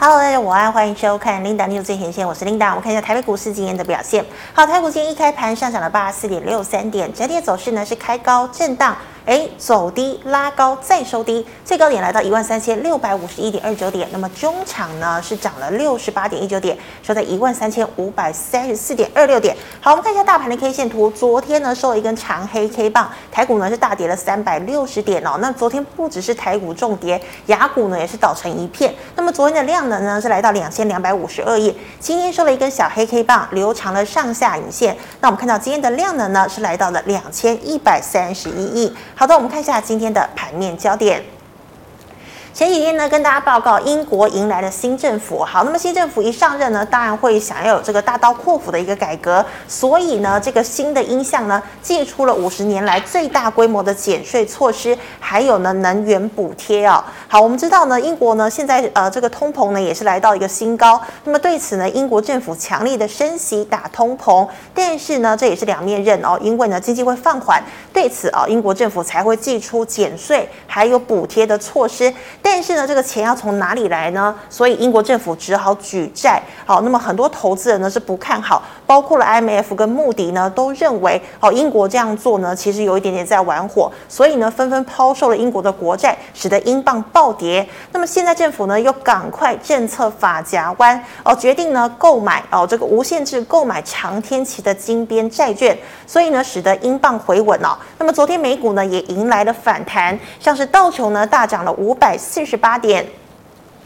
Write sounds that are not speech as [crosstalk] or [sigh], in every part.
Hello，大家午安，欢迎收看 Linda News 最前线，我是 Linda。我们看一下台北股市今天的表现。好，台股今天一开盘上涨了八十四点六三点，整体走势呢是开高震荡。哎，走低拉高再收低，最高点来到一万三千六百五十一点二九点。那么中场呢是涨了六十八点一九点，收在一万三千五百三十四点二六点。好，我们看一下大盘的 K 线图，昨天呢收了一根长黑 K 棒，台股呢是大跌了三百六十点哦。那昨天不只是台股重跌，雅股呢也是倒成一片。那么昨天的量能呢是来到两千两百五十二亿，今天收了一根小黑 K 棒，留长了上下影线。那我们看到今天的量能呢是来到了两千一百三十一亿。好的，我们看一下今天的盘面焦点。前几天呢，跟大家报告，英国迎来了新政府。好，那么新政府一上任呢，当然会想要有这个大刀阔斧的一个改革，所以呢，这个新的音效呢，祭出了五十年来最大规模的减税措施，还有呢，能源补贴哦。好，我们知道呢，英国呢现在呃这个通膨呢也是来到一个新高。那么对此呢，英国政府强力的升息打通膨，但是呢，这也是两面刃哦，因为呢经济会放缓，对此啊，英国政府才会祭出减税还有补贴的措施。但是呢，这个钱要从哪里来呢？所以英国政府只好举债。好，那么很多投资人呢是不看好，包括了 IMF 跟穆迪呢都认为，哦，英国这样做呢其实有一点点在玩火，所以呢纷纷抛售了英国的国债，使得英镑暴跌。那么现在政府呢又赶快政策发夹弯，哦，决定呢购买哦这个无限制购买长天期的金边债券，所以呢使得英镑回稳了。那么昨天美股呢也迎来了反弹，像是道琼呢大涨了五百四。十八点，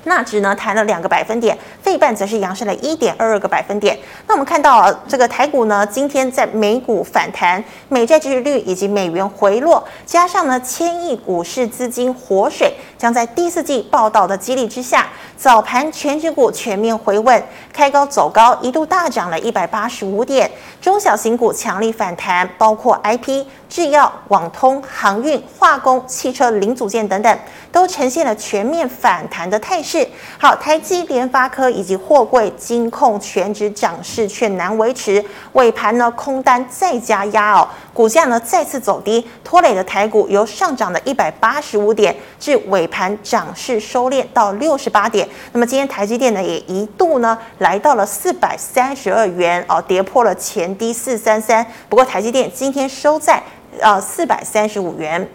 纳指呢弹了两个百分点，费半则是扬升了一点二二个百分点。那我们看到啊，这个台股呢，今天在美股反弹，美债殖利率以及美元回落，加上呢千亿股市资金活水，将在第四季报道的激励之下，早盘全指股全面回稳，开高走高，一度大涨了一百八十五点。中小型股强力反弹，包括 IP。制药、网通、航运、化工、汽车零组件等等，都呈现了全面反弹的态势。好，台积、联发科以及货柜、金控全指涨势却难维持，尾盘呢空单再加压哦，股价呢再次走低，拖累的台股由上涨的一百八十五点，至尾盘涨势收敛到六十八点。那么今天台积电呢也一度呢来到了四百三十二元哦，跌破了前低四三三。不过台积电今天收在。呃，四百三十五元。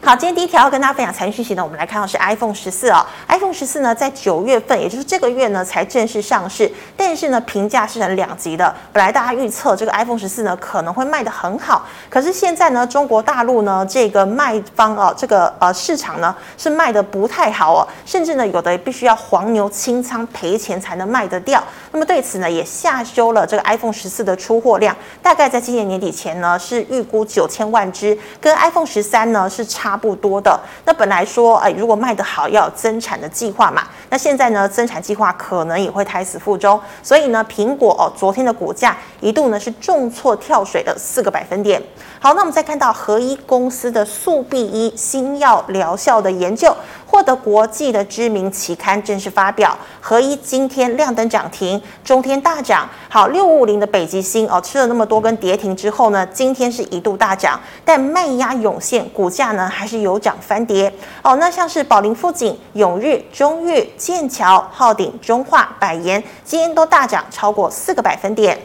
好，今天第一条要跟大家分享财经讯息呢，我们来看到是 iPhone 十四啊，iPhone 十四呢在九月份，也就是这个月呢才正式上市，但是呢评价是很两极的。本来大家预测这个 iPhone 十四呢可能会卖得很好，可是现在呢中国大陆呢这个卖方啊这个呃市场呢是卖得不太好哦，甚至呢有的必须要黄牛清仓赔钱才能卖得掉。那么对此呢也下修了这个 iPhone 十四的出货量，大概在今年年底前呢是预估九千万只，跟 iPhone 十三呢是差。差不多的。那本来说，哎，如果卖得好，要有增产的计划嘛。那现在呢，增产计划可能也会胎死腹中。所以呢，苹果哦，昨天的股价一度呢是重挫跳水的四个百分点。好，那我们再看到合一公司的速必一新药疗效的研究，获得国际的知名期刊正式发表。合一今天亮灯涨停，中天大涨。好，六五五零的北极星哦，吃了那么多根跌停之后呢，今天是一度大涨，但卖压涌现，股价呢还是有涨翻跌。哦，那像是宝林富锦、永日、中裕、剑桥、浩鼎、中化、百研，今天都大涨超过四个百分点。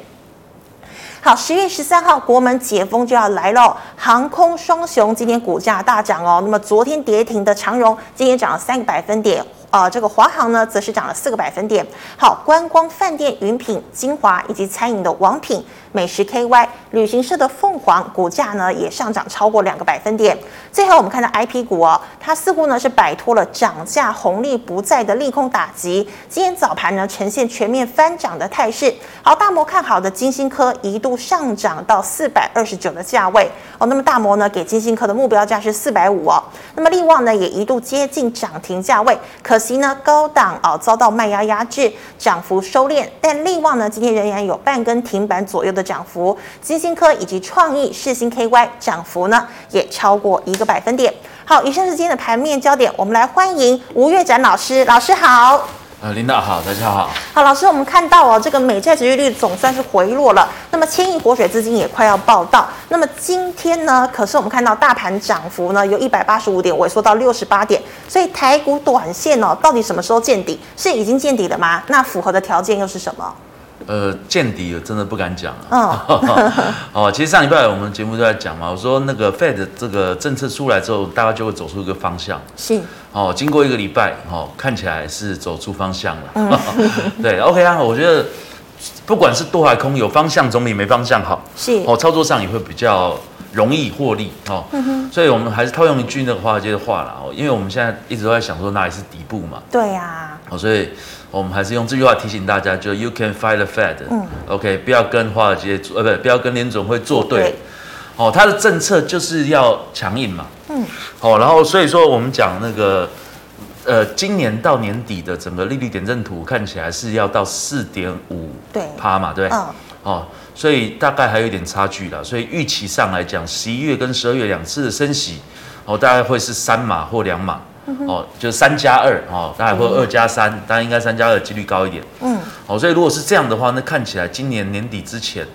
好，十月十三号国门解封就要来了，航空双雄今天股价大涨哦。那么昨天跌停的长荣，今天涨了三个百分点。啊、呃，这个华航呢，则是涨了四个百分点。好，观光饭店云品、晶华以及餐饮的王品、美食 KY、旅行社的凤凰，股价呢也上涨超过两个百分点。最后我们看到 IP 股哦，它似乎呢是摆脱了涨价红利不再的利空打击，今天早盘呢呈现全面翻涨的态势。好，大摩看好的金星科一度上涨到四百二十九的价位哦。那么大摩呢给金星科的目标价是四百五哦。那么力旺呢也一度接近涨停价位，可。其呢高档啊遭到卖压压制，涨幅收敛，但力旺呢今天仍然有半根停板左右的涨幅。金星科以及创意、世芯 KY 涨幅呢也超过一个百分点。好，以上是今天的盘面焦点，我们来欢迎吴月展老师，老师好。呃，领导好，大家好。好，老师，我们看到哦，这个美债殖利率总算是回落了，那么牵引活水资金也快要报到。那么今天呢，可是我们看到大盘涨幅呢，由一百八十五点萎缩到六十八点，所以台股短线哦，到底什么时候见底？是已经见底了吗？那符合的条件又是什么？呃，见底了，真的不敢讲啊。[laughs] 哦，其实上礼拜我们节目都在讲嘛，我说那个 Fed 这个政策出来之后，大家就会走出一个方向。是。哦，经过一个礼拜，哦，看起来是走出方向了。嗯、[laughs] 对，OK 啊，我觉得不管是多还空，有方向总比没方向好。是。哦，操作上也会比较容易获利。哦。所以我们还是套用一句那个华尔街的话了。哦，因为我们现在一直都在想说哪里是底部嘛。对呀、啊。哦，所以。我们还是用这句话提醒大家，就 You can fight the Fed，嗯，OK，不要跟华尔街，呃，不，不要跟联总会作对，哦，他的政策就是要强硬嘛，嗯，哦，然后所以说我们讲那个，呃，今年到年底的整个利率点阵图看起来是要到四点五趴嘛，对，嗯，哦，所以大概还有一点差距了，所以预期上来讲，十一月跟十二月两次的升息，哦，大概会是三码或两码。哦，就是三加二哦，大概会二加三，当然应该三加二几率高一点。嗯，好，所以如果是这样的话，那看起来今年年底之前，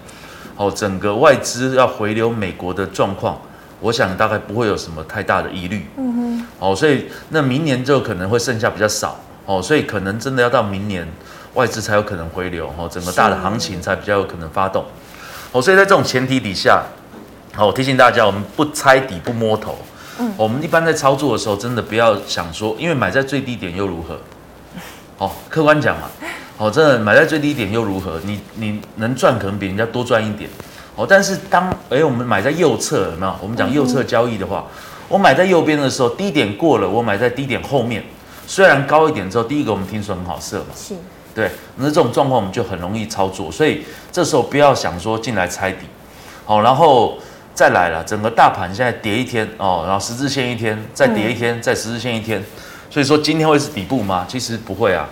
哦，整个外资要回流美国的状况，我想大概不会有什么太大的疑虑。嗯哼，哦，所以那明年就可能会剩下比较少。哦，所以可能真的要到明年外资才有可能回流，哦，整个大的行情才比较有可能发动。哦，所以在这种前提底下，好，我提醒大家，我们不猜底不摸头。嗯，我们一般在操作的时候，真的不要想说，因为买在最低点又如何？[laughs] 哦，客观讲嘛，哦，真的买在最低点又如何？你你能赚可能比人家多赚一点，哦，但是当哎我们买在右侧有没有？我们讲右侧交易的话，我买在右边的时候，低点过了，我买在低点后面，虽然高一点之后，第一个我们听说很好设嘛，是，对，那这种状况我们就很容易操作，所以这时候不要想说进来猜底，好，然后。再来了，整个大盘现在跌一天哦，然后十字线一天，再跌一天，再十字线一天，所以说今天会是底部吗？其实不会啊，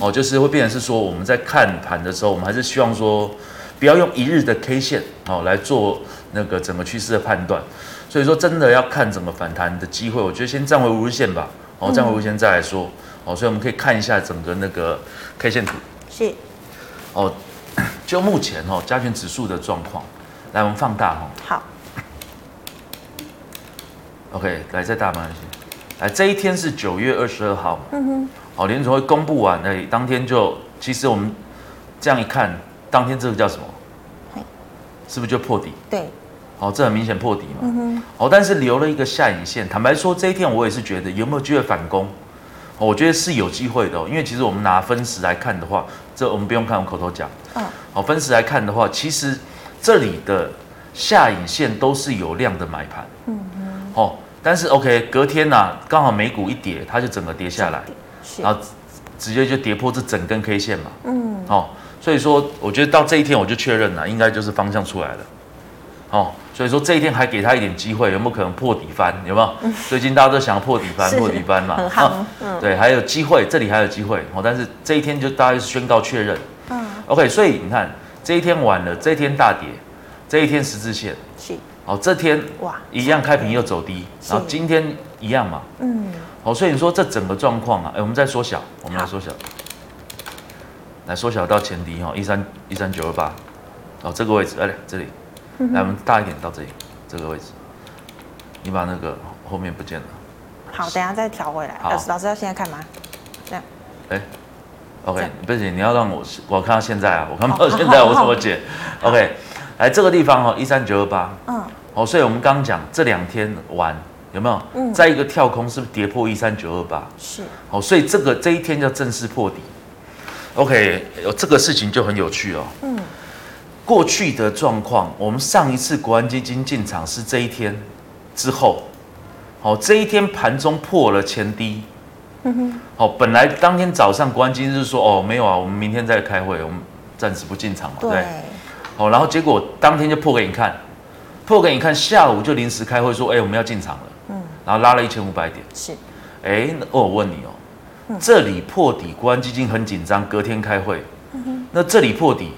哦，就是会变成是说我们在看盘的时候，我们还是希望说不要用一日的 K 线哦来做那个整个趋势的判断，所以说真的要看整个反弹的机会，我觉得先站回五日线吧，哦，站回五日线再来说，哦，所以我们可以看一下整个那个 K 线图，是，哦，就目前哦加权指数的状况，来我们放大哈，好。OK，来再大慢一些。来，这一天是九月二十二号。嗯哼。好，联储会公布完，哎，当天就，其实我们这样一看，当天这个叫什么？嘿是不是就破底？对。好，这很明显破底嘛。嗯哼。好，但是留了一个下影线。坦白说，这一天我也是觉得有没有机会反攻？我觉得是有机会的，因为其实我们拿分时来看的话，这我们不用看，我口头讲。嗯。好，分时来看的话，其实这里的下影线都是有量的买盘。嗯哼。好。但是 OK，隔天呢、啊，刚好美股一跌，它就整个跌下来，然后直接就跌破这整根 K 线嘛。嗯。哦，所以说我觉得到这一天我就确认了，应该就是方向出来了。哦，所以说这一天还给他一点机会，有没有可能破底翻？有没有？嗯、最近大家都想要破底翻，[laughs] 破底翻嘛。很好。嗯。对，还有机会，这里还有机会。哦，但是这一天就大概是宣告确认。嗯。OK，所以你看这一天完了，这一天大跌，这一天十字线。是。好，这天哇，一样开平又走低，然后今天一样嘛，嗯，好，所以你说这整个状况啊，哎，我们再缩小，我们来缩小，来缩小到前低哈，一三一三九二八，哦，这个位置，哎，这里，来，我们大一点到这里，这个位置，你把那个后面不见了，好，等下再调回来，老师，老师要现在看吗？这样，哎，OK，不行，你要让我我看到现在啊，我看不到现在我怎么解，OK。来这个地方哦，一三九二八，嗯，哦，所以我们刚刚讲这两天玩有没有？嗯，再一个跳空是不是跌破一三九二八？是，哦，所以这个这一天叫正式破底。OK，这个事情就很有趣哦。嗯，过去的状况，我们上一次国安基金进场是这一天之后，好，这一天盘中破了前低，嗯哼，好，本来当天早上国安基金是说哦没有啊，我们明天再开会，我们暂时不进场嘛，对。哦，然后结果当天就破给你看，破给你看，下午就临时开会说，哎，我们要进场了，嗯，然后拉了一千五百点，是，哎，我问你哦，嗯、这里破底，国安基金很紧张，隔天开会，那这里破底，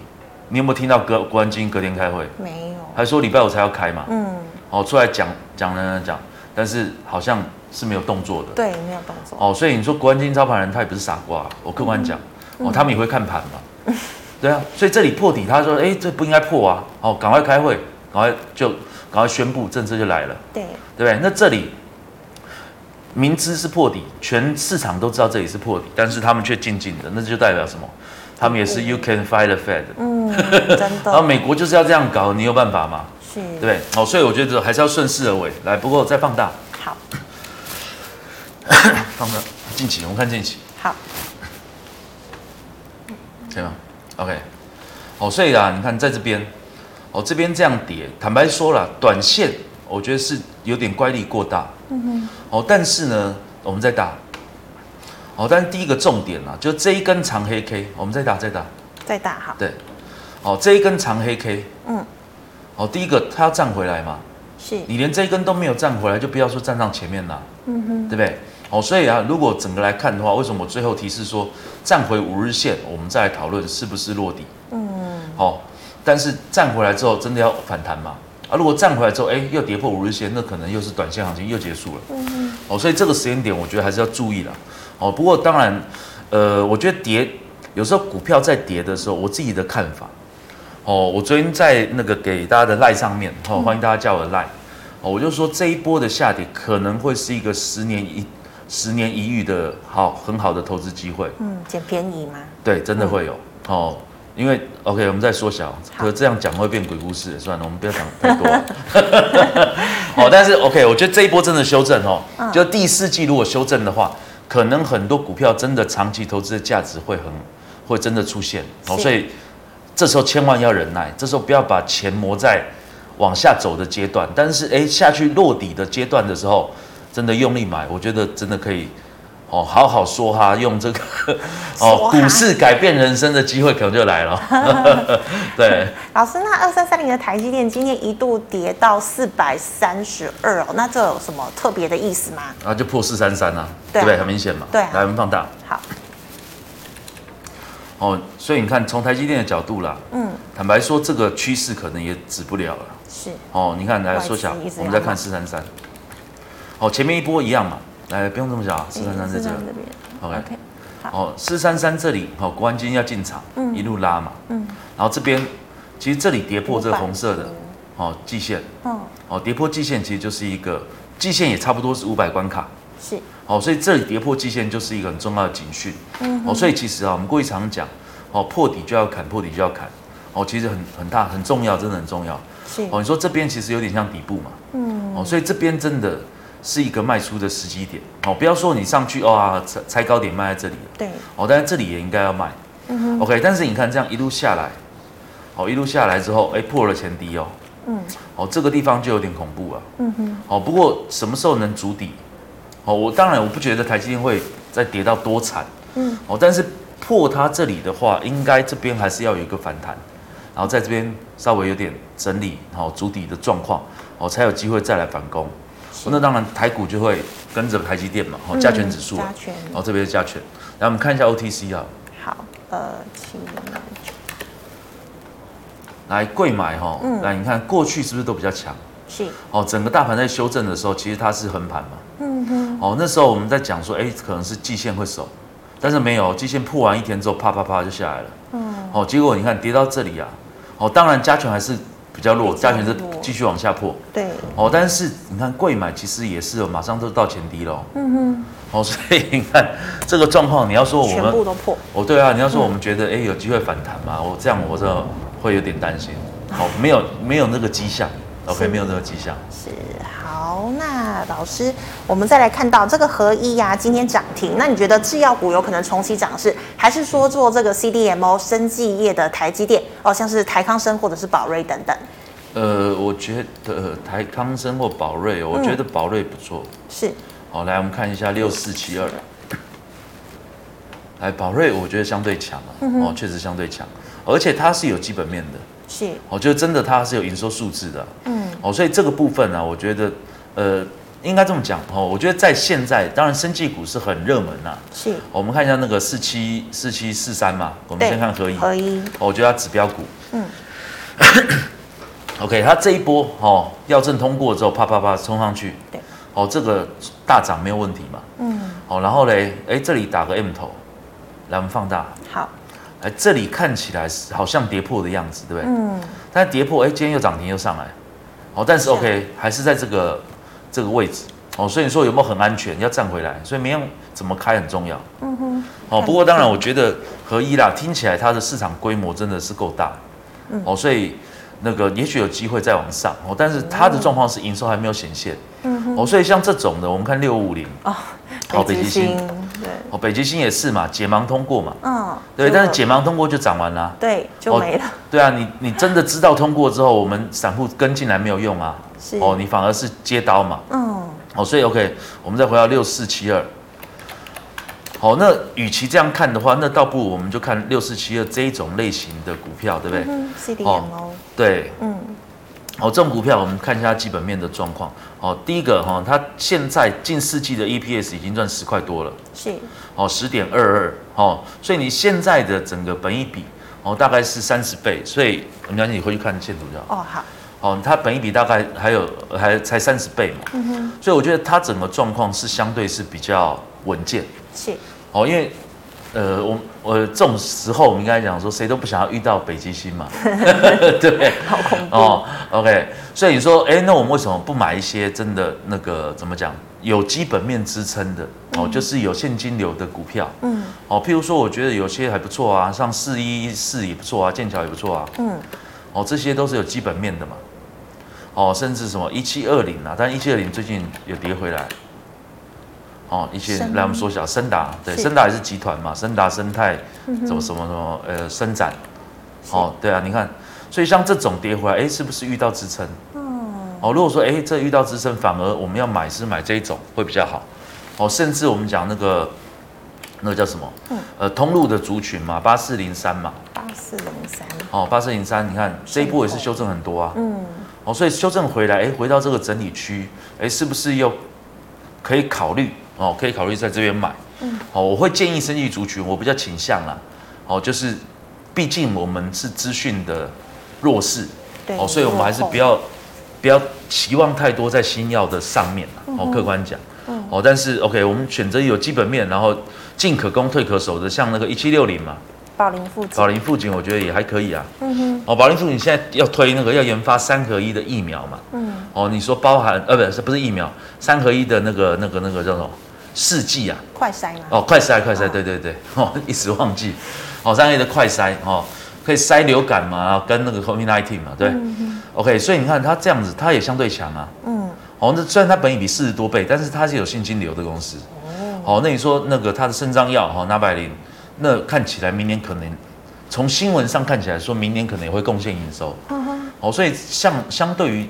你有没有听到隔国安基金隔天开会？没有，还说礼拜五才要开嘛，嗯，哦，出来讲讲讲讲，但是好像是没有动作的。对，没有动作。哦，所以你说国安基金操盘人他也不是傻瓜，我客观讲，嗯、哦，他们也会看盘嘛。嗯、对啊，所以这里破底，他说，哎，这不应该破啊，哦，赶快开会，赶快就赶快宣布政策就来了。对，对不对？那这里明知是破底，全市场都知道这里是破底，但是他们却静静的，那就代表什么？他们也是 You can fight the Fed。嗯，[laughs] 真的。然后美国就是要这样搞，你有办法吗？是，对，哦，所以我觉得还是要顺势而为。来，不过再放大。好。[coughs] 放大，近期我们看近期。好。可以吗？OK。哦，所以啊，你看在这边，哦，这边这样跌，坦白说了，短线我觉得是有点乖离过大。嗯哼。哦，但是呢，我们再打。哦，但是第一个重点啊，就这一根长黑 K，我们再打再打再打哈。对，哦，这一根长黑 K，嗯，哦，第一个它要站回来嘛，是你连这一根都没有站回来，就不要说站上前面了，嗯哼，对不对？哦，所以啊，如果整个来看的话，为什么我最后提示说站回五日线，我们再来讨论是不是落底？嗯，哦，但是站回来之后真的要反弹吗？啊，如果站回来之后，哎，又跌破五日线，那可能又是短线行情又结束了，嗯，哦，所以这个时间点我觉得还是要注意了。哦，不过当然，呃，我觉得跌有时候股票在跌的时候，我自己的看法，哦，我昨天在那个给大家的赖上面，哦，欢迎大家加我的赖，哦，我就说这一波的下跌可能会是一个十年一十年一遇的好很好的投资机会。嗯，捡便宜吗？对，真的会有哦，因为 OK，我们再缩小，可这样讲会变鬼故事，算了，我们不要讲太多。[laughs] 哦，但是 OK，我觉得这一波真的修正哦，就第四季如果修正的话。可能很多股票真的长期投资的价值会很，会真的出现哦，所以这时候千万要忍耐，这时候不要把钱磨在往下走的阶段，但是哎下去落底的阶段的时候，真的用力买，我觉得真的可以。哦，好好说哈，用这个 [laughs] 哦，股市改变人生的机会可能就来了。[laughs] 对，老师，那二三三零的台积电今天一度跌到四百三十二哦，那这有什么特别的意思吗？啊，就破四三三啊，对不对？很明显嘛。对，来我们放大。好。哦，所以你看，从台积电的角度啦，嗯，坦白说，这个趋势可能也止不了了。是。哦，你看，来缩小，我们再看四三三。哦，前面一波一样嘛。来，不用这么小，四三三在这边，OK，好，四三三这里，好，国安基金要进场，嗯，一路拉嘛，嗯，然后这边，其实这里跌破这个红色的，哦，季线，哦，哦，跌破季线其实就是一个季线也差不多是五百关卡，是，哦，所以这里跌破季线就是一个很重要的警讯，嗯，哦，所以其实啊，我们过去常讲，哦，破底就要砍，破底就要砍，哦，其实很很大很重要，真的很重要，是，哦，你说这边其实有点像底部嘛，嗯，哦，所以这边真的。是一个卖出的时机点。哦，不要说你上去哇，猜猜高点卖在这里对。哦，但是这里也应该要卖，嗯哼，OK，但是你看这样一路下来，哦，一路下来之后，哎，破了前低哦，嗯，哦，这个地方就有点恐怖了，嗯哼，哦，不过什么时候能筑底？哦，我当然我不觉得台积电会再跌到多惨，嗯，哦，但是破它这里的话，应该这边还是要有一个反弹，然后在这边稍微有点整理，然后筑底的状况，哦，才有机会再来反攻。那当然，台股就会跟着台积电嘛，哦，加权指数，加权，然后这边是加权。来，我们看一下 OTC 啊。好，呃，请来贵买哈，嗯，来你看过去是不是都比较强？是。哦，整个大盘在修正的时候，其实它是横盘嘛。嗯哼。哦，那时候我们在讲说，哎，可能是季线会守，但是没有，季线破完一天之后，啪啪啪就下来了。嗯。哦，结果你看跌到这里啊，哦，当然加权还是。比较弱，加权是继续往下破。对，哦，但是你看贵买其实也是马上都到前低了。嗯哼，哦，所以你看这个状况，你要说我们全部都破。哦，对啊，你要说我们觉得哎、嗯、有机会反弹嘛？我这样我这会有点担心。好，没有没有那个迹象。OK，没有那个迹象。是。好，那老师，我们再来看到这个合一呀、啊，今天涨停。那你觉得制药股有可能重启涨势，还是说做这个 CDMO 生技业的台积电哦，像是台康生或者是宝瑞等等？呃，我觉得台康生或宝瑞，我觉得宝瑞不错。是。好，来我们看一下六四七二。来，宝瑞我觉得相对强啊，哦，确实相对强，而且它是有基本面的。是。哦，就真的它是有营收数字的。嗯。哦，所以这个部分呢、啊，我觉得，呃，应该这么讲哦。我觉得在现在，当然，生技股是很热门呐、啊。是。我们看一下那个四七四七四三嘛，我们先看合一。合一。我觉得它指标股。嗯。[coughs] OK，它这一波哦，药证通过之后，啪啪啪冲上去。对。哦，这个大涨没有问题嘛。嗯。哦，然后嘞，哎，这里打个 M 头，来我们放大。好。哎，这里看起来是好像跌破的样子，对不对？嗯。但是跌破，哎，今天又涨停又上来。好，但是 OK，还是在这个这个位置。哦，所以你说有没有很安全？要站回来，所以明天怎么开很重要。嗯哼。哦，不过当然，我觉得合一啦，听起来它的市场规模真的是够大。嗯。哦，所以那个也许有机会再往上。哦，但是它的状况是营收还没有显现。嗯哼。哦，所以像这种的，我们看六五五零。哦。好，北极星。对。哦，北极星也是嘛，解盲通过嘛。嗯。对，但是解盲通过就涨完了。对，就没了。对啊，你你真的知道通过之后，我们散户跟进来没有用啊。是。哦，你反而是接刀嘛。嗯。好，所以 OK，我们再回到六四七二。好，那与其这样看的话，那倒不如我们就看六四七二这一种类型的股票，对不对？嗯，CDMO。对，嗯。哦，这种股票我们看一下基本面的状况。哦，第一个哈，它现在近四季的 EPS 已经赚十块多了。是。哦，十点二二。哦，所以你现在的整个本益比哦，大概是三十倍。所以，我们讲你回去看线图就好。哦，好。哦，它本一比大概还有还才三十倍嘛，嗯哼，所以我觉得它整个状况是相对是比较稳健，是，哦，因为呃，我我这种时候我们应该讲说，谁都不想要遇到北极星嘛，对。不对？好恐怖。哦，OK，所以你说，哎，那我们为什么不买一些真的那个怎么讲有基本面支撑的？哦，就是有现金流的股票，嗯，哦，譬如说，我觉得有些还不错啊，像四一四也不错啊，剑桥也不错啊，嗯，哦，这些都是有基本面的嘛。哦，甚至什么一七二零啊，但一七二零最近有跌回来。哦，一些来我们缩小，森达对，森达也是集团嘛，森达生态，什么什么什么呃，伸展。哦，对啊，你看，所以像这种跌回来，哎，是不是遇到支撑？哦，如果说哎，这遇到支撑，反而我们要买是买这一种会比较好。哦，甚至我们讲那个那个叫什么？嗯呃，通路的族群嘛，八四零三嘛。八四零三。哦，八四零三，你看这一波也是修正很多啊。嗯。哦，所以修正回来，哎，回到这个整理区，哎，是不是又可以考虑？哦，可以考虑在这边买。嗯，好，我会建议生意族群，我比较倾向啦。哦，就是，毕竟我们是资讯的弱势，对，哦，所以我们还是不要不要期望太多在新药的上面。哦，客观讲，嗯，哦，但是 OK，我们选择有基本面，然后进可攻退可守的，像那个一七六零嘛。宝林富锦，宝林富锦，我觉得也还可以啊。嗯哼。哦，宝林富锦现在要推那个要研发三合一的疫苗嘛。嗯。哦，你说包含呃，不是不是疫苗，三合一的那个那个那个叫什么试剂啊？快筛嘛。哦，快筛快筛，对对对。[laughs] 哦，一时忘记。哦，三合一的快筛哦，可以筛流感嘛，跟那个 COVID-19 嘛，对。嗯哼。OK，所以你看它这样子，它也相对强啊。嗯。哦，那虽然它本益比四十多倍，但是它是有现金流的公司。哦。哦，那你说那个它的肾脏药哈，纳百灵。那看起来明年可能，从新闻上看起来说明年可能也会贡献营收，哦，所以像相对于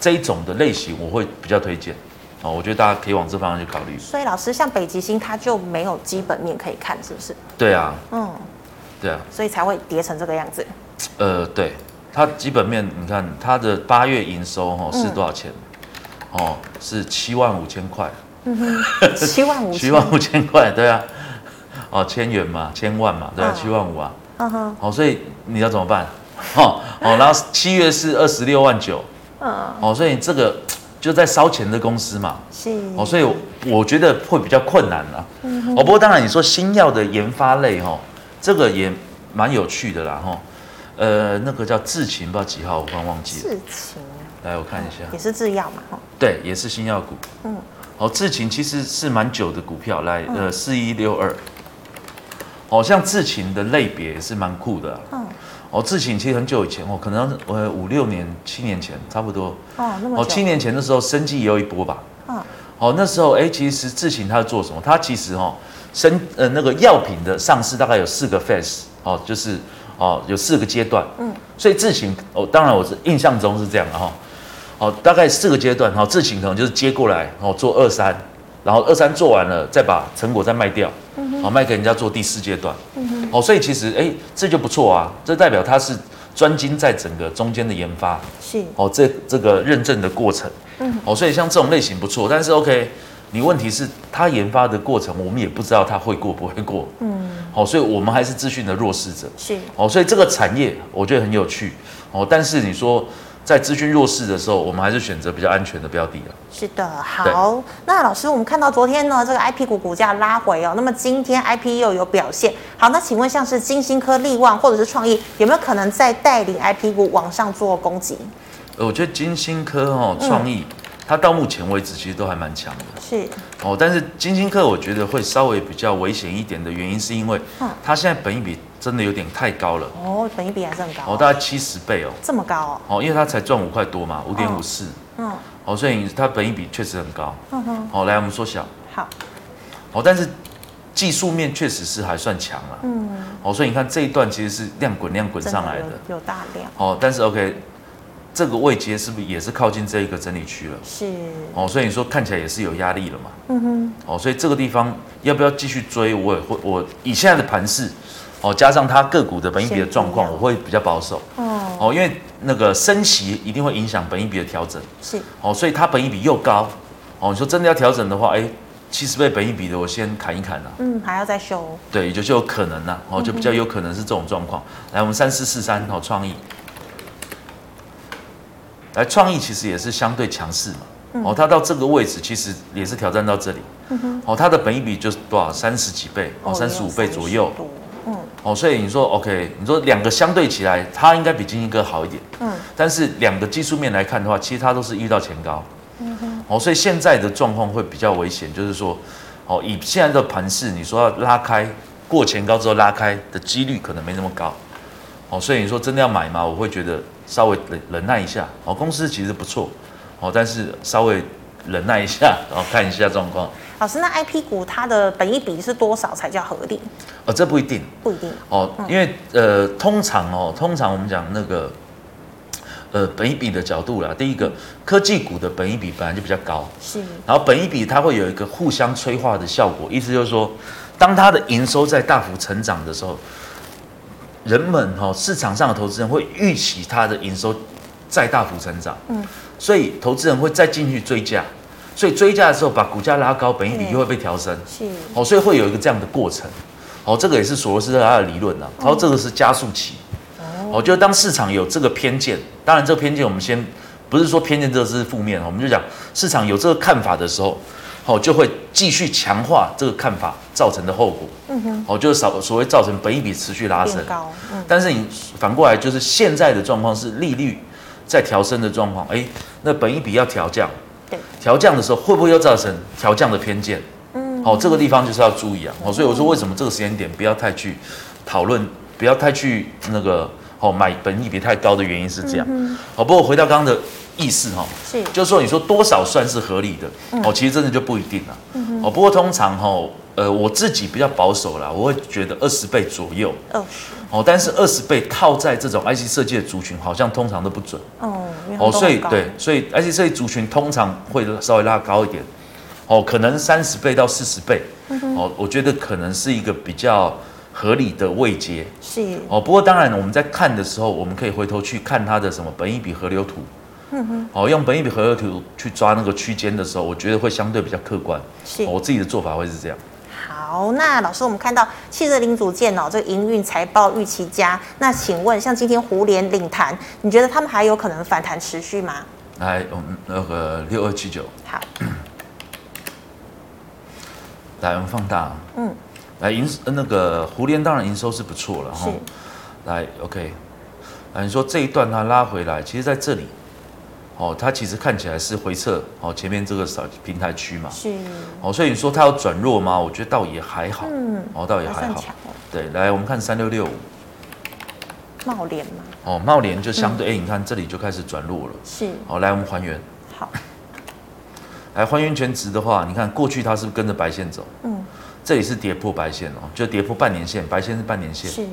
这一种的类型，我会比较推荐，哦，我觉得大家可以往这方向去考虑。所以老师，像北极星，它就没有基本面可以看，是不是？对啊，嗯，对啊，所以才会跌成这个样子。呃，对，它基本面，你看它的八月营收哦是多少钱？哦，是七万五千块。嗯哼，七万五 [laughs] 七万五千块，对啊。哦，千元嘛，千万嘛，对啊，七万五啊。嗯哼。好，所以你要怎么办？[laughs] 哦，哦，然后七月是二十六万九。嗯。哦，所以这个 [tsk] 就在烧钱的公司嘛。是。哦，所以我觉得会比较困难啦。嗯哼。哦，不过当然你说新药的研发类哈，这个也蛮有趣的啦哈。呃，那个叫智勤，不知道几号，我刚忘记了。智勤。来，我看一下。也是制药嘛，哈。对，也是新药股。嗯。哦，智勤其实是蛮久的股票，来，呃，四一六二。哦，像智勤的类别也是蛮酷的。嗯。哦，智勤其实很久以前哦，可能呃五六年、七年前差不多。哦，那么。哦，七年前的时候，生技也有一波吧。嗯。哦，那时候哎，其实智勤它是做什么？它其实哦，生呃那个药品的上市大概有四个 phase，哦，就是哦有四个阶段。嗯。所以智勤哦，当然我是印象中是这样的哈。哦，大概四个阶段，然后智勤可能就是接过来，然后做二三，然后二三做完了，再把成果再卖掉。好，卖给人家做第四阶段。嗯哼。哦，所以其实，哎，这就不错啊。这代表他是专精在整个中间的研发。是。哦，这这个认证的过程。嗯。哦，所以像这种类型不错，但是 OK，你问题是他研发的过程，我们也不知道他会过不会过。嗯。好，所以我们还是资讯的弱势者。是。哦，所以这个产业我觉得很有趣。哦，但是你说在资讯弱势的时候，我们还是选择比较安全的标的啊。是的，好。那老师，我们看到昨天呢，这个 IP 股股价拉回哦，那么今天 IP 又有表现。好，那请问像是金星科、力旺或者是创意，有没有可能再带领 IP 股往上做攻击？呃，我觉得金星科哦，创意。嗯它到目前为止其实都还蛮强的，是。哦，但是金星科我觉得会稍微比较危险一点的原因，是因为它现在本益比真的有点太高了。哦，本益比还是很高。哦，大概七十倍哦，这么高哦，哦，因为它才赚五块多嘛，五点五四，嗯，哦，所以它本益比确实很高，嗯哼，好，来我们缩小，好，哦，但是技术面确实是还算强了，嗯，哦，所以你看这一段其实是量滚量滚上来的，有大量，哦，但是 OK。这个位阶是不是也是靠近这一个整理区了？是哦，所以你说看起来也是有压力了嘛？嗯哼。哦，所以这个地方要不要继续追？我也会，我以现在的盘势，哦，加上它个股的本益比的状况，我会比较保守。哦。哦，因为那个升息一定会影响本益比的调整。是。哦，所以它本益比又高。哦，你说真的要调整的话，哎，七十倍本益比的，我先砍一砍啊。嗯，还要再修。对，也就就有可能了。哦，就比较有可能是这种状况。来，我们三四四三，哦，创意。来，创意其实也是相对强势嘛，嗯、哦，它到这个位置其实也是挑战到这里，哦，它的本益比就是多少，三十几倍，哦，三十五倍左右，嗯，哦，所以你说 OK，你说两个相对起来，它应该比晶心科好一点，嗯，但是两个技术面来看的话，其实它都是遇到前高，嗯哼，哦，所以现在的状况会比较危险，就是说，哦，以现在的盘势，你说要拉开过前高之后拉开的几率可能没那么高，哦，所以你说真的要买吗？我会觉得。稍微忍忍耐一下，哦，公司其实不错，哦，但是稍微忍耐一下，然后看一下状况。老师，那 IP 股它的本益比是多少才叫合理？哦，这不一定，不一定哦，因为呃，通常哦，通常我们讲那个呃，本益比的角度啦，第一个科技股的本益比本来就比较高，是，然后本益比它会有一个互相催化的效果，意思就是说，当它的营收在大幅成长的时候。人们哈，市场上的投资人会预期它的营收再大幅成长，嗯，所以投资人会再进去追价，所以追价的时候把股价拉高，本益比又会被调升，是，哦，所以会有一个这样的过程，哦，这个也是索罗斯特他的理论呐，然后这个是加速器，哦，就当市场有这个偏见，当然这个偏见我们先不是说偏见这个是负面，我们就讲市场有这个看法的时候。哦，就会继续强化这个看法造成的后果。嗯哼，哦，就是所所谓造成本益比持续拉升。高。嗯。但是你反过来就是现在的状况是利率在调升的状况，哎，那本益比要调降。对。调降的时候会不会又造成调降的偏见？嗯。哦，这个地方就是要注意啊。哦，所以我说为什么这个时间点不要太去讨论，不要太去那个哦买本益比太高的原因是这样。嗯。哦，不过回到刚刚的。意思哈，是，就是说你说多少算是合理的哦，其实真的就不一定了。哦。不过通常哈，呃，我自己比较保守啦，我会觉得二十倍左右，二十哦，但是二十倍套在这种 IC 设计的族群，好像通常都不准。哦。哦，所以对，所以 IC 设计族群通常会稍微拉高一点。哦，可能三十倍到四十倍哦，我觉得可能是一个比较合理的位阶。是。哦。不过当然我们在看的时候，我们可以回头去看它的什么本益比河流图。嗯哼，哦，用本一比合约图去抓那个区间的时候，我觉得会相对比较客观。是，我自己的做法会是这样。好，那老师，我们看到汽车零组件哦，这个营运财报预期佳。那请问，像今天胡联领弹，你觉得他们还有可能反弹持续吗？来，我们那个六二七九。好。[clears throat] 来，我们放大。嗯。来营那个胡联当然营收是不错了哈。是。来，OK。啊，你说这一段它拉回来，其实在这里。哦，它其实看起来是回撤哦，前面这个小平台区嘛，是。哦，所以你说它要转弱吗？我觉得倒也还好，嗯，哦，倒也还好，对，来我们看三六六五，茂联嘛，哦，茂联就相对，哎、嗯，你看这里就开始转弱了，是，哦，来我们还原，好，来还原全值的话，你看过去它是不是跟着白线走？嗯，这里是跌破白线哦，就跌破半年线，白线是半年线，是，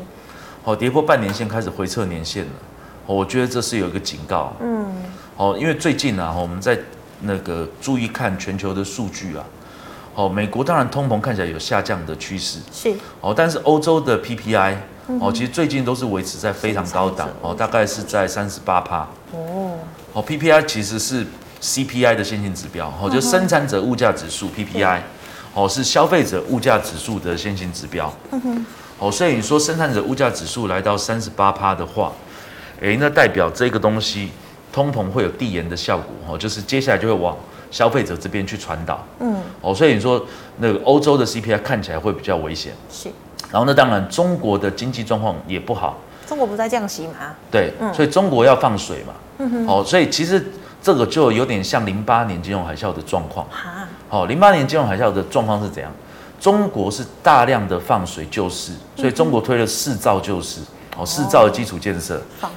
哦，跌破半年线开始回撤年线了，我觉得这是有一个警告，嗯。哦，因为最近啊，我们在那个注意看全球的数据啊。哦，美国当然通膨看起来有下降的趋势，是。哦，但是欧洲的 PPI，哦，其实最近都是维持在非常高档，哦，大概是在三十八趴。哦。哦，PPI 其实是 CPI 的先行指标，哦，就生产者物价指数 PPI，哦，是消费者物价指数的先行指标。嗯哼。哦，所以你说生产者物价指数来到三十八趴的话，诶，那代表这个东西。通膨会有递延的效果，哦，就是接下来就会往消费者这边去传导，嗯，哦，所以你说那个欧洲的 CPI 看起来会比较危险，是，然后呢，当然中国的经济状况也不好，中国不是在降息嘛？对，所以中国要放水嘛，嗯哼，哦，所以其实这个就有点像零八年金融海啸的状况，哈，哦，零八年金融海啸的状况是怎样？中国是大量的放水救市，所以中国推了四兆救市，哦，四兆的基础建设，哦，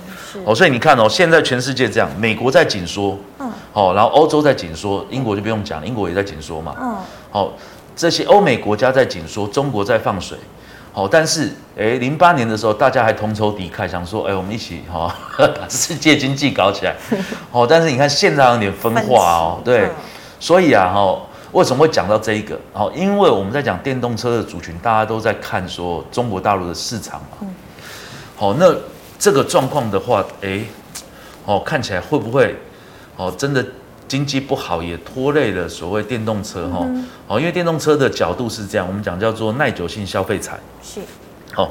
所以你看哦，现在全世界这样，美国在紧缩，嗯，好，然后欧洲在紧缩，英国就不用讲，英国也在紧缩嘛，嗯，好，这些欧美国家在紧缩，中国在放水，好，但是，哎，零八年的时候，大家还同仇敌忾，想说，哎，我们一起哈，[laughs] 把世界经济搞起来，[laughs] 好，但是你看现在有点分化哦，对，所以啊，哈，为什么会讲到这一个？哦，因为我们在讲电动车的族群，大家都在看说中国大陆的市场嘛，好，那。这个状况的话，哎，哦，看起来会不会，哦，真的经济不好也拖累了所谓电动车哈，嗯、哦，因为电动车的角度是这样，我们讲叫做耐久性消费财，是，哦，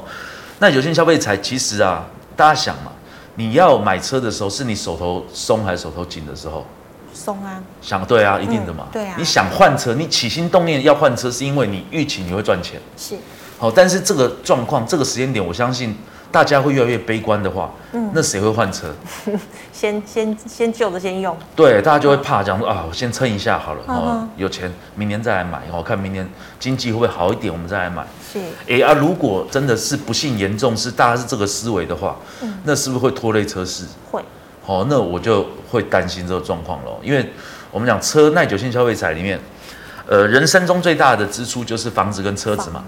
耐久性消费财其实啊，大家想嘛，你要买车的时候，是你手头松还是手头紧的时候？松啊，想对啊，一定的嘛，嗯、对啊，你想换车，你起心动念要换车，是因为你预期你会赚钱，是，好、哦，但是这个状况，这个时间点，我相信。大家会越来越悲观的话，嗯，那谁会换车？[laughs] 先先先旧的先用。对，大家就会怕讲说啊，我先撑一下好了，哦，有钱明年再来买，我看明年经济会不会好一点，我们再来买。是，哎啊，如果真的是不幸严重，是大家是这个思维的话，嗯，那是不是会拖累车市？会。好，那我就会担心这个状况喽，因为我们讲车耐久性消费财里面，呃，人生中最大的支出就是房子跟车子嘛。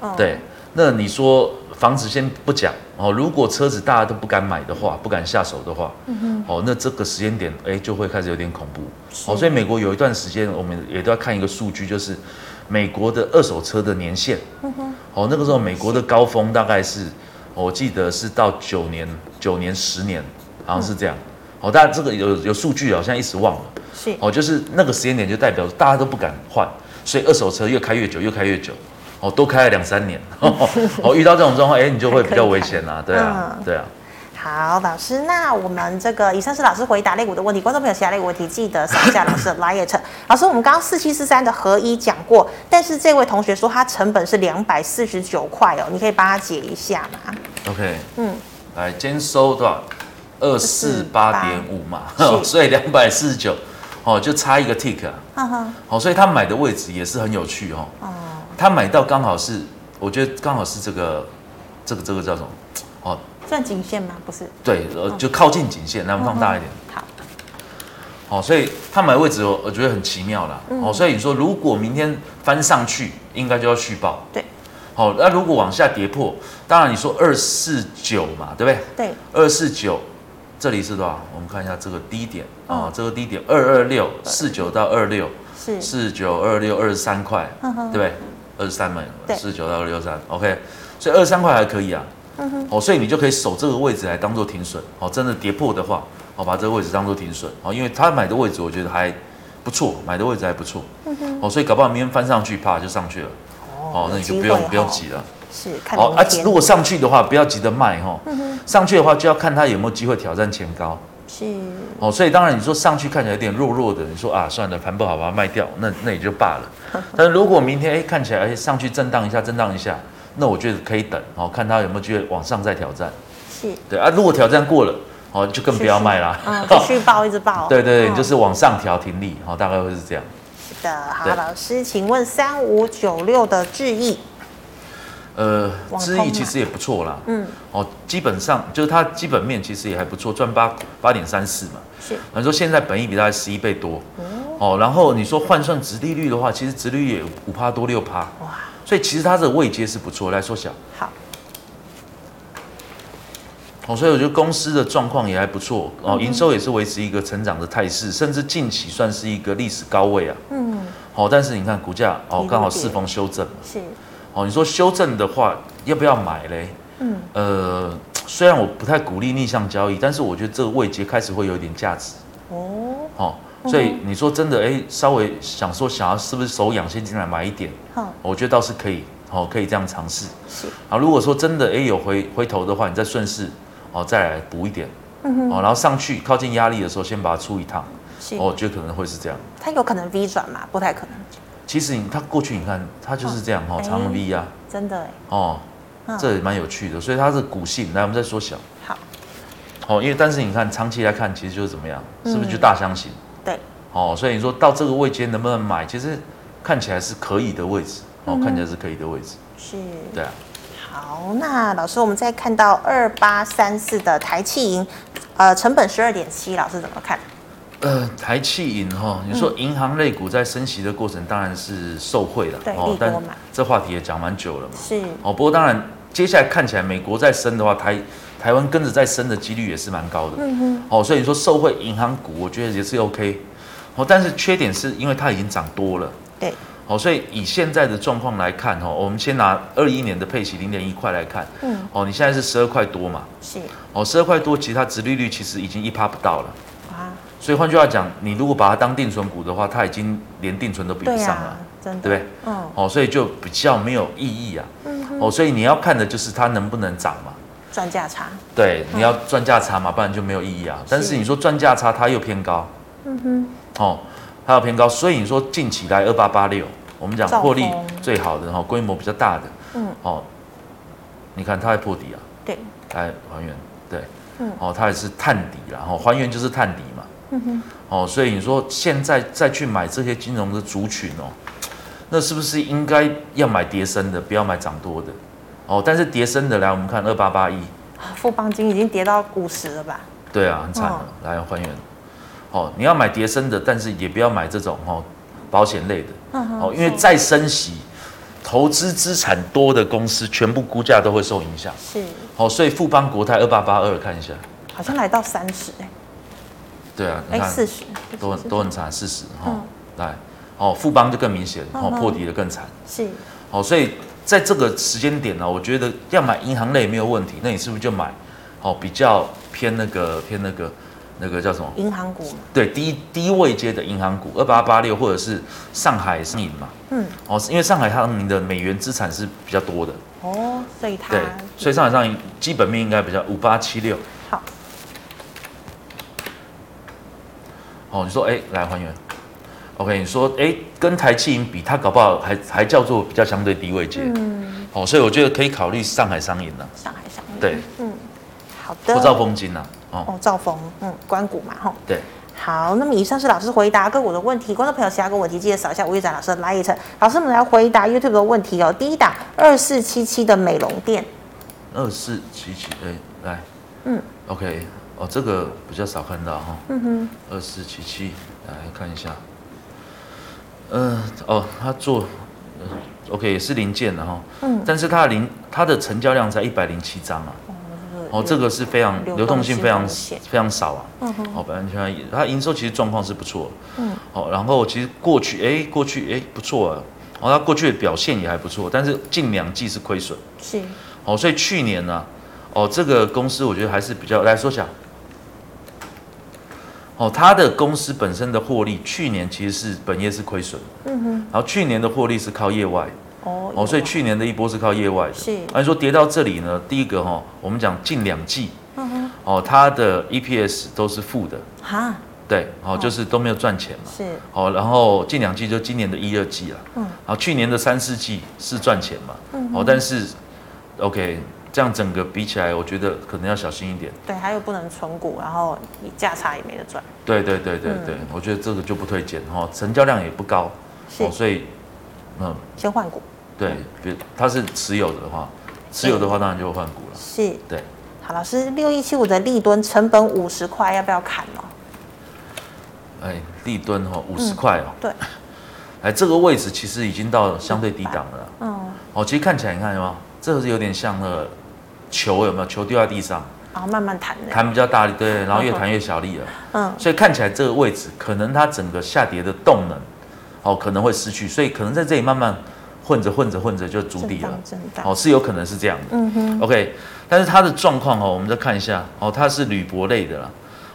房产。对，那你说。房子先不讲哦，如果车子大家都不敢买的话，不敢下手的话，哦，那这个时间点哎就会开始有点恐怖，哦，所以美国有一段时间我们也都要看一个数据，就是美国的二手车的年限，哦，那个时候美国的高峰大概是，我记得是到九年、九年、十年，好像是这样，嗯、哦，大家这个有有数据好像一时忘了，是，哦，就是那个时间点就代表大家都不敢换，所以二手车越开越久，越开越久。哦，多开了两三年，[laughs] 哦，遇到这种状况，哎，你就会比较危险啦，对啊，嗯、对啊。好，老师，那我们这个以上是老师回答类股的问题，观众朋友其他类股问题记得扫一下老师的 LINE。[laughs] 老师，我们刚刚四七四三的合一讲过，但是这位同学说他成本是两百四十九块哦，你可以帮他解一下吗？OK，嗯，来，今天收多少？二四八点五嘛，所以两百四十九，哦，就差一个 tick 啊，嗯哼，哦，所以他买的位置也是很有趣哦。嗯他买到刚好是，我觉得刚好是这个，这个这个叫什么？哦，算颈线吗？不是。对，呃，就靠近颈线，那，我们放大一点。好。好，所以他买位置，我我觉得很奇妙啦。哦，所以你说如果明天翻上去，应该就要续报。对。好，那如果往下跌破，当然你说二四九嘛，对不对？对。二四九，这里是多少？我们看一下这个低点啊，这个低点二二六四九到二六是四九二六二十三块，对不对？二十三嘛，四十九到六三，OK，所以二十三块还可以啊，嗯哼，哦，所以你就可以守这个位置来当做停损，哦，真的跌破的话，哦，把这个位置当做停损，哦，因为他买的位置我觉得还不错，买的位置还不错，嗯哼，哦，所以搞不好明天翻上去，啪就上去了，哦，那你就不用不用急了，是，哦，啊，如果上去的话，不要急着卖哈，上去的话就要看他有没有机会挑战前高。是哦，所以当然你说上去看起来有点弱弱的，你说啊算了，盘不好把它卖掉，那那也就罢了。[laughs] 但是如果明天哎看起来哎上去震荡一下，震荡一下，那我觉得可以等哦，看它有没有机会往上再挑战。是，对啊，如果挑战过了哦，就更不要卖啦。[laughs] [laughs] 嗯，继续抱一直抱。对对对，就是往上调停利，哦，大概会是这样。是的，好，老师，请问三五九六的智易。呃，智易其实也不错啦，嗯，哦，基本上就是它基本面其实也还不错，赚八八点三四嘛，是，你说现在本益比大概十一倍多，哦，哦，然后你说换算殖利率的话，其实殖利率也五趴多六趴，哇，所以其实它的位阶是不错，来缩小，好，哦，所以我觉得公司的状况也还不错，哦，营收也是维持一个成长的态势，甚至近期算是一个历史高位啊，嗯，好，但是你看股价哦，刚好适逢修正，是。哦，你说修正的话要不要买嘞？嗯，呃，虽然我不太鼓励逆向交易，但是我觉得这个位阶开始会有一点价值。哦，哦，所以你说真的，哎，稍微想说想要是不是手痒先进来买一点？好，我觉得倒是可以，哦，可以这样尝试。是啊，如果说真的，哎，有回回头的话，你再顺势，哦，再来补一点，嗯哼，哦，然后上去靠近压力的时候，先把它出一趟，是，我觉得可能会是这样。它有可能 V 转嘛？不太可能。其实你它过去你看，它就是这样哈，长 V 啊，真的哎，哦，这也蛮有趣的，所以它是股性。来，我们再缩小。好，哦，因为但是你看长期来看，其实就是怎么样，是不是就大箱型？对，哦，所以你说到这个位阶能不能买？其实看起来是可以的位置，哦，看起来是可以的位置。是，对啊。好，那老师，我们再看到二八三四的台气银，呃，成本十二点七，老师怎么看？呃，台气银哈，你说银行类股在升息的过程，当然是受惠了，哦，但这话题也讲蛮久了嘛，是。哦。不过当然，接下来看起来美国在升的话，台台湾跟着在升的几率也是蛮高的，嗯哼。哦，所以你说受惠银行股，我觉得也是 OK，哦，但是缺点是因为它已经涨多了，对。哦，所以以现在的状况来看，哦，我们先拿二一年的配息零点一块来看，嗯，哦，你现在是十二块多嘛，是，哦，十二块多，其实它殖利率其实已经一趴不到了，啊，所以换句话讲，你如果把它当定存股的话，它已经连定存都比不上了，真的，对不对？嗯，哦，所以就比较没有意义啊，嗯，哦，所以你要看的就是它能不能涨嘛，赚价差，对，你要赚价差嘛，不然就没有意义啊。但是你说赚价差，它又偏高，嗯哼，哦。它又偏高，所以你说近期来二八八六，我们讲获利最好的哈，规模比较大的，嗯，哦，你看它还破底啊，对，来还原，对，嗯，哦，它也是探底，然后还原就是探底嘛，嗯哼，哦，所以你说现在再去买这些金融的族群哦，那是不是应该要买跌升的，不要买涨多的？哦，但是跌升的来，我们看二八八一，富邦金已经跌到五十了吧？对啊，很惨了，来还原。哦，你要买跌升的，但是也不要买这种哦，保险类的嗯哦，因为再升息，投资资产多的公司全部估价都会受影响。是，哦，所以富邦国泰二八八二看一下，好像来到三十哎。对啊，你看四十都都很惨，四十哈，来，哦，富邦就更明显，哦，破底的更惨。是，哦，所以在这个时间点呢，我觉得要买银行类没有问题，那你是不是就买哦比较偏那个偏那个？那个叫什么？银行股。对，低低位阶的银行股，二八八六或者是上海商银嘛。嗯。哦，因为上海商银的美元资产是比较多的。哦，所以它。对，所以上海上银基本面应该比较五八七六。好。哦，你说哎，来还原。OK，你说哎，跟台企银比，它搞不好还还叫做比较相对低位阶。嗯。哦，所以我觉得可以考虑上海商银了。上海商银。对。嗯。好的。或兆丰金呐。哦，兆丰，嗯，关谷嘛，吼，对，好，那么以上是老师回答个股的问题，观众朋友其他个问题记得扫一下吴玉展老师的 LINE，老师我们来回答 YouTube 的问题哦。第一档二四七七的美容店，二四七七，哎，来，嗯，OK，哦，这个比较少看到哈，嗯哼，二四七七，来看一下，嗯，哦，他做，OK 也是零件的哈，嗯，但是它的零，它的成交量才一百零七张啊。哦，这个是非常流动性非常非常少啊。嗯哼。哦，完全它营收其实状况是不错。嗯。哦，然后其实过去哎，过去哎不错啊。哦，它过去的表现也还不错，但是近两季是亏损。是。哦，所以去年呢，哦，这个公司我觉得还是比较来说讲。哦，它的公司本身的获利，去年其实是本业是亏损。嗯哼。然后去年的获利是靠业外。哦，哦所以去年的一波是靠业外的。是，按说跌到这里呢，第一个哈，我们讲近两季，嗯哼，哦，它的 EPS 都是负的。哈，对，哦，就是都没有赚钱嘛。是，哦，然后近两季就今年的一二季了。嗯，然后去年的三四季是赚钱嘛。嗯，哦，但是，OK，这样整个比起来，我觉得可能要小心一点。对，还有不能存股，然后你价差也没得赚。对对对对对，我觉得这个就不推荐哈，成交量也不高。是，所以，嗯，先换股。对，比如他是持有的话，持有的话当然就会换股了。是，对。好，老师，六一七五的利吨成本五十块，要不要砍哦？哎，利吨哈五十块哦。对。[laughs] 哎，这个位置其实已经到相对低档了。嗯。哦，其实看起来你看有没有？这个是有点像那个球有没有？球丢在地上，然后慢慢弹。弹比较大力，对，然后越弹越小力了。嗯。所以看起来这个位置可能它整个下跌的动能，哦，可能会失去，所以可能在这里慢慢。混着混着混着就筑底了，哦，是有可能是这样的。嗯哼，OK，但是它的状况哦，我们再看一下哦，它是铝箔类的啦。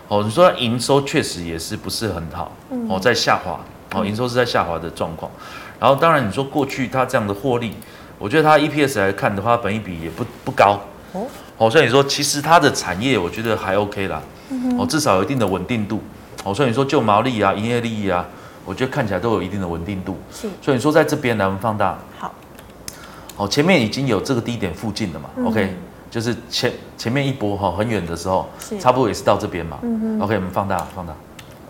哦，你说营收确实也是不是很好，哦，在下滑，哦，营收是在下滑的状况。然后当然你说过去它这样的获利，我觉得它 EPS 来看的话，本益比也不不高，哦，哦，所以你说其实它的产业我觉得还 OK 啦，嗯、哦，至少有一定的稳定度。哦，所以你说就毛利啊、营业利益啊，我觉得看起来都有一定的稳定度。是，所以你说在这边来我们放大。好，哦，前面已经有这个低点附近了嘛、嗯、？OK，就是前前面一波哈很远的时候，差不多也是到这边嘛。嗯 OK，我们放大放大。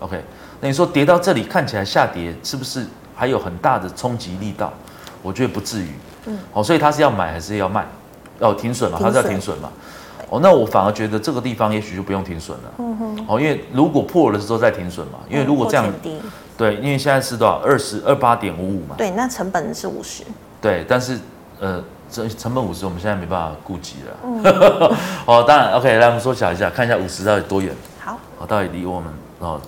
OK，那你说跌到这里看起来下跌，是不是还有很大的冲击力道？我觉得不至于。嗯。哦，所以他是要买还是要卖？要停损嘛？它是要停损嘛？哦，那我反而觉得这个地方也许就不用停损了。嗯哼。哦，因为如果破了的时候再停损嘛，因为如果这样，对，因为现在是多少？二十二八点五五嘛。对，那成本是五十。对，但是呃，这成本五十，我们现在没办法顾及了。嗯。[laughs] 哦，当然，OK，来我们缩小一下，看一下五十到底多远。好。哦，到底离我们哦。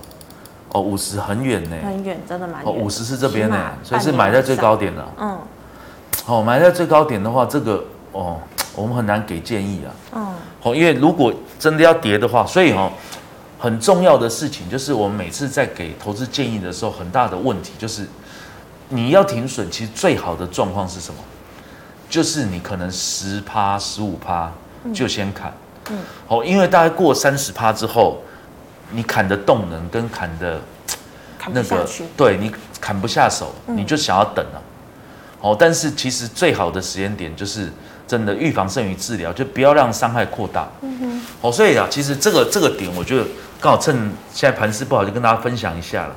哦，五十很远呢，很远，真的蛮远。哦，五十是这边呢，所以是买在最高点了。嗯，好，买在最高点的话，这个哦，我们很难给建议啊。嗯，好，因为如果真的要跌的话，所以哦，很重要的事情就是我们每次在给投资建议的时候，很大的问题就是你要停损，其实最好的状况是什么？就是你可能十趴、十五趴就先砍。嗯，好，因为大概过三十趴之后。你砍的动能跟砍的，那个对你砍不下手，你就想要等了。哦，但是其实最好的时间点就是真的预防胜于治疗，就不要让伤害扩大。嗯哼。哦，所以啊，其实这个这个点，我觉得刚好趁现在盘势不好，就跟大家分享一下了。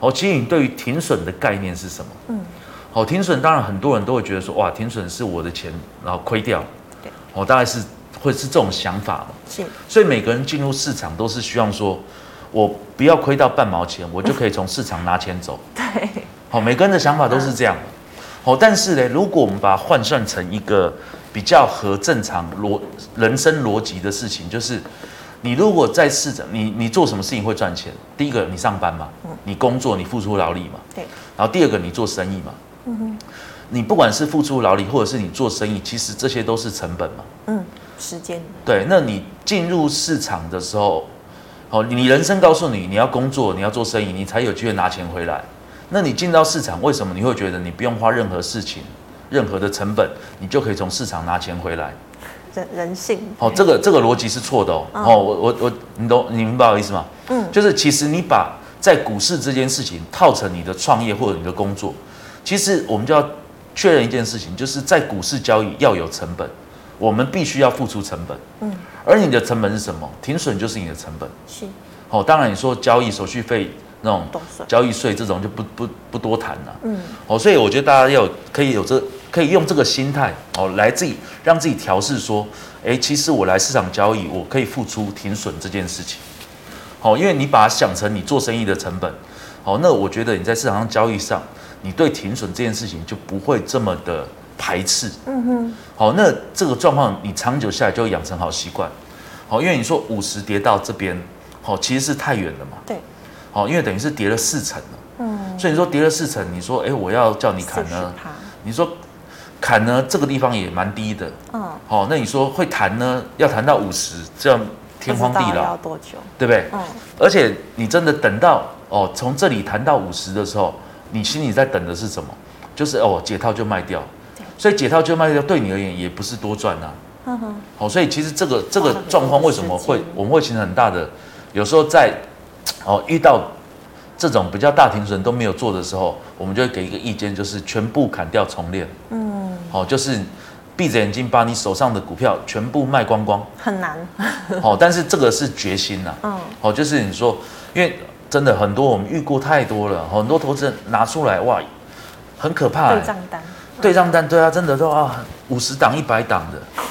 哦，其实你对于停损的概念是什么？嗯。好，停损当然很多人都会觉得说，哇，停损是我的钱，然后亏掉。对。哦，大概是。会是这种想法嘛，是，所以每个人进入市场都是希望说，我不要亏到半毛钱，我就可以从市场拿钱走。[laughs] 对，好，每个人的想法都是这样的。好，但是呢，如果我们把它换算成一个比较合正常逻人生逻辑的事情，就是你如果在市场，你你做什么事情会赚钱？第一个，你上班嘛，你工作，你付出劳力嘛，对。然后第二个，你做生意嘛，嗯哼，你不管是付出劳力，或者是你做生意，其实这些都是成本嘛，嗯。时间对，那你进入市场的时候，哦，你人生告诉你你要工作，你要做生意，你才有机会拿钱回来。那你进到市场，为什么你会觉得你不用花任何事情、任何的成本，你就可以从市场拿钱回来？人人性哦，这个这个逻辑是错的哦。哦，我我我，你懂你明白我意思吗？嗯，就是其实你把在股市这件事情套成你的创业或者你的工作，其实我们就要确认一件事情，就是在股市交易要有成本。我们必须要付出成本，嗯，而你的成本是什么？停损就是你的成本，是。哦，当然你说交易手续费那种交易税这种就不不不多谈了，嗯。哦，所以我觉得大家要可以有这可以用这个心态哦，来自己让自己调试说，哎，其实我来市场交易，我可以付出停损这件事情。好，因为你把它想成你做生意的成本，好，那我觉得你在市场上交易上，你对停损这件事情就不会这么的。排斥，嗯哼，好，那这个状况你长久下来就会养成好习惯，好，因为你说五十跌到这边，好，其实是太远了嘛，对，好，因为等于是跌了四成了，嗯，所以你说跌了四成，你说，哎，我要叫你砍呢，你说砍呢，这个地方也蛮低的，嗯，好，那你说会弹呢，要弹到五十，这样天荒地老，要多久？对不对？嗯，而且你真的等到哦，从这里弹到五十的时候，你心里在等的是什么？就是哦，解套就卖掉。所以解套就卖掉，对你而言也不是多赚呐。嗯哼。好，所以其实这个这个状况为什么会我们会形成很大的？有时候在 [tsk] 哦遇到这种比较大停损都没有做的时候，我们就会给一个意见，就是全部砍掉重练。嗯。好，就是闭着眼睛把你手上的股票全部卖光光。很难。好，但是这个是决心呐。嗯。好，就是你说，因为真的很多我们遇过太多了，很多投资人拿出来哇，很可怕。对账单。对账单，对啊，真的说啊，五十档、一百档的，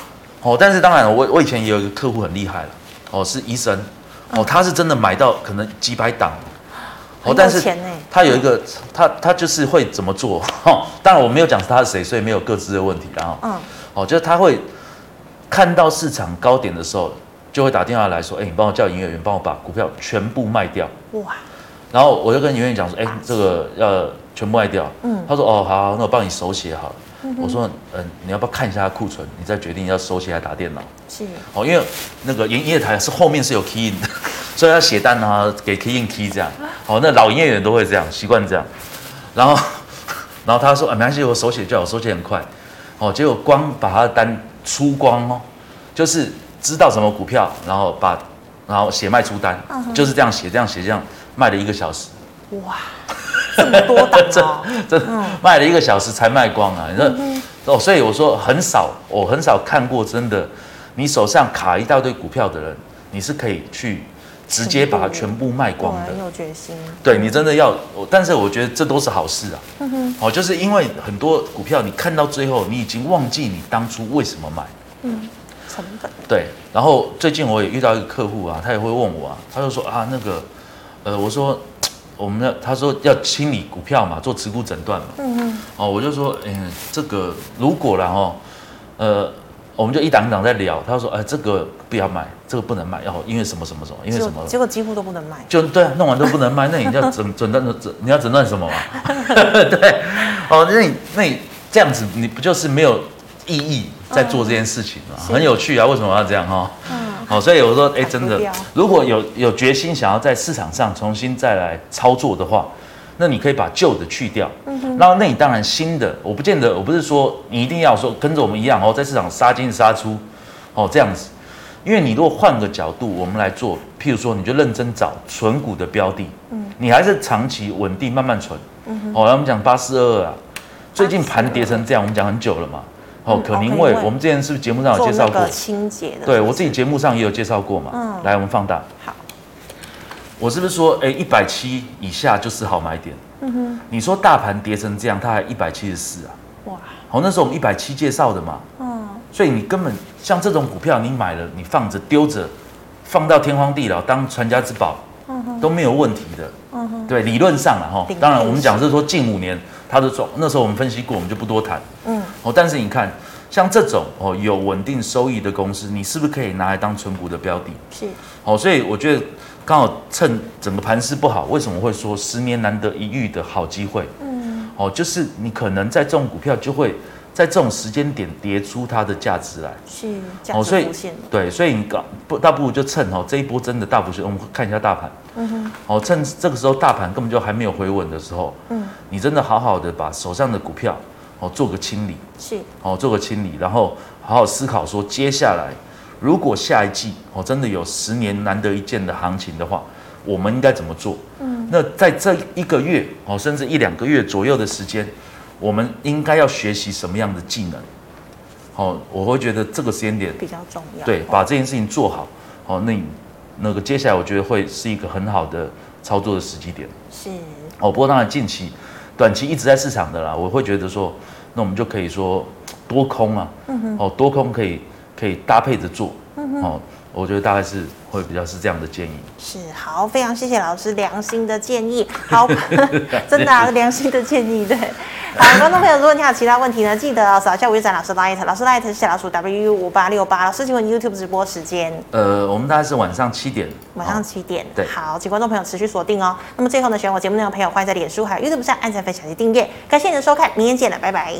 哦，但是当然，我我以前也有一个客户很厉害了，哦，是医生，哦，他是真的买到可能几百档，哦，但是他有一个，他他就是会怎么做，[laughs] 哦，当然我没有讲他是谁，所以没有各自的问题，然后，嗯，哦，就是他会看到市场高点的时候，就会打电话来说，哎，你帮我叫营业员帮我把股票全部卖掉，哇，然后我就跟营业员讲说，哎，这个要。全部卖掉。嗯，他说哦，好，好，那我帮你手写好了。嗯、我说嗯，你要不要看一下库存，你再决定要手写还打电脑。是。哦，因为那个营业台是后面是有 key in 的，所以要写单啊，给 key in key 这样。好，那老营业员都会这样，习惯这样。然后，[laughs] 然后他说啊，没关系，我手写就好，我手写很快。哦，结果光把他的单出光哦，就是知道什么股票，然后把然后写卖出单，嗯、就是这样写，这样写，这样卖了一个小时。哇，这么多单哦，[laughs] 这这、嗯、卖了一个小时才卖光啊！你说、嗯、哦，所以我说很少，我很少看过真的，你手上卡一大堆股票的人，你是可以去直接把它全部卖光的。很有决心。对，你真的要，但是我觉得这都是好事啊。嗯哼。哦，就是因为很多股票你看到最后，你已经忘记你当初为什么买。嗯，成本。对，然后最近我也遇到一个客户啊，他也会问我啊，他就说啊，那个，呃，我说。我们要他说要清理股票嘛，做持股诊断嘛。嗯嗯。哦，我就说，嗯，这个如果然后，呃，我们就一档一档在聊。他说，哎，这个不要卖，这个不能卖，哦因为什么什么什么，因为什么？结果几乎都不能卖。就对啊，弄完都不能卖，那你要诊诊断诊，你要诊断什么嘛？[laughs] 对。哦，那你那你这样子，你不就是没有意义在做这件事情吗？嗯、很有趣啊，为什么要这样哈？嗯。好，所以我说，哎，真的，如果有有决心想要在市场上重新再来操作的话，那你可以把旧的去掉，嗯哼，然后那你当然新的，我不见得，我不是说你一定要说跟着我们一样哦，在市场杀进杀出，哦这样子，因为你如果换个角度，我们来做，譬如说，你就认真找存股的标的，嗯，你还是长期稳定慢慢存，嗯哼，哦，我们讲八四二二啊，最近盘跌成这样，我们讲很久了嘛。哦，可宁味，我们之前是不是节目上有介绍过？清洁的。对，我自己节目上也有介绍过嘛。嗯。来，我们放大。好。我是不是说，哎，一百七以下就是好买点？嗯哼。你说大盘跌成这样，它还一百七十四啊？哇。好，那时候我们一百七介绍的嘛。嗯。所以你根本像这种股票，你买了，你放着丢着，放到天荒地老当传家之宝，嗯哼，都没有问题的。嗯哼。对，理论上了哈。当然，我们讲是说近五年它的状，那时候我们分析过，我们就不多谈。嗯。哦，但是你看，像这种哦有稳定收益的公司，你是不是可以拿来当存股的标的？是。哦，所以我觉得刚好趁整个盘势不好，为什么会说十年难得一遇的好机会？嗯。哦，就是你可能在这种股票就会在这种时间点跌出它的价值来。是。哦，所以对，所以你搞不倒不如就趁哦这一波真的大幅是，我们看一下大盘。嗯哼。哦，趁这个时候大盘根本就还没有回稳的时候，嗯，你真的好好的把手上的股票。哦，做个清理是哦，做个清理，然后好好思考说，接下来如果下一季哦真的有十年难得一见的行情的话，我们应该怎么做？嗯，那在这一个月哦，甚至一两个月左右的时间，我们应该要学习什么样的技能？哦，我会觉得这个时间点比较重要。对，把这件事情做好，哦，那那个接下来我觉得会是一个很好的操作的时机点。是哦，不过当然近期。短期一直在市场的啦，我会觉得说，那我们就可以说多空啊，嗯、哼哦，多空可以可以搭配着做，嗯、哼哦，我觉得大概是会比较是这样的建议。是好，非常谢谢老师良心的建议，好，[laughs] 真的、啊、[laughs] 良心的建议，对。好，观众朋友，如果你有其他问题呢，记得扫一下吴玉展老师 light，老师 light 是小老鼠 W 五八六八。老师，请问 YouTube 直播时间？呃，我们大概是晚上七点。晚上七点。对。好，请观众朋友持续锁定哦。那么最后呢，喜欢我节目内容的朋友，欢迎在脸书还有 YouTube 上按赞、分享及订阅。感谢你的收看，明天见了，拜拜。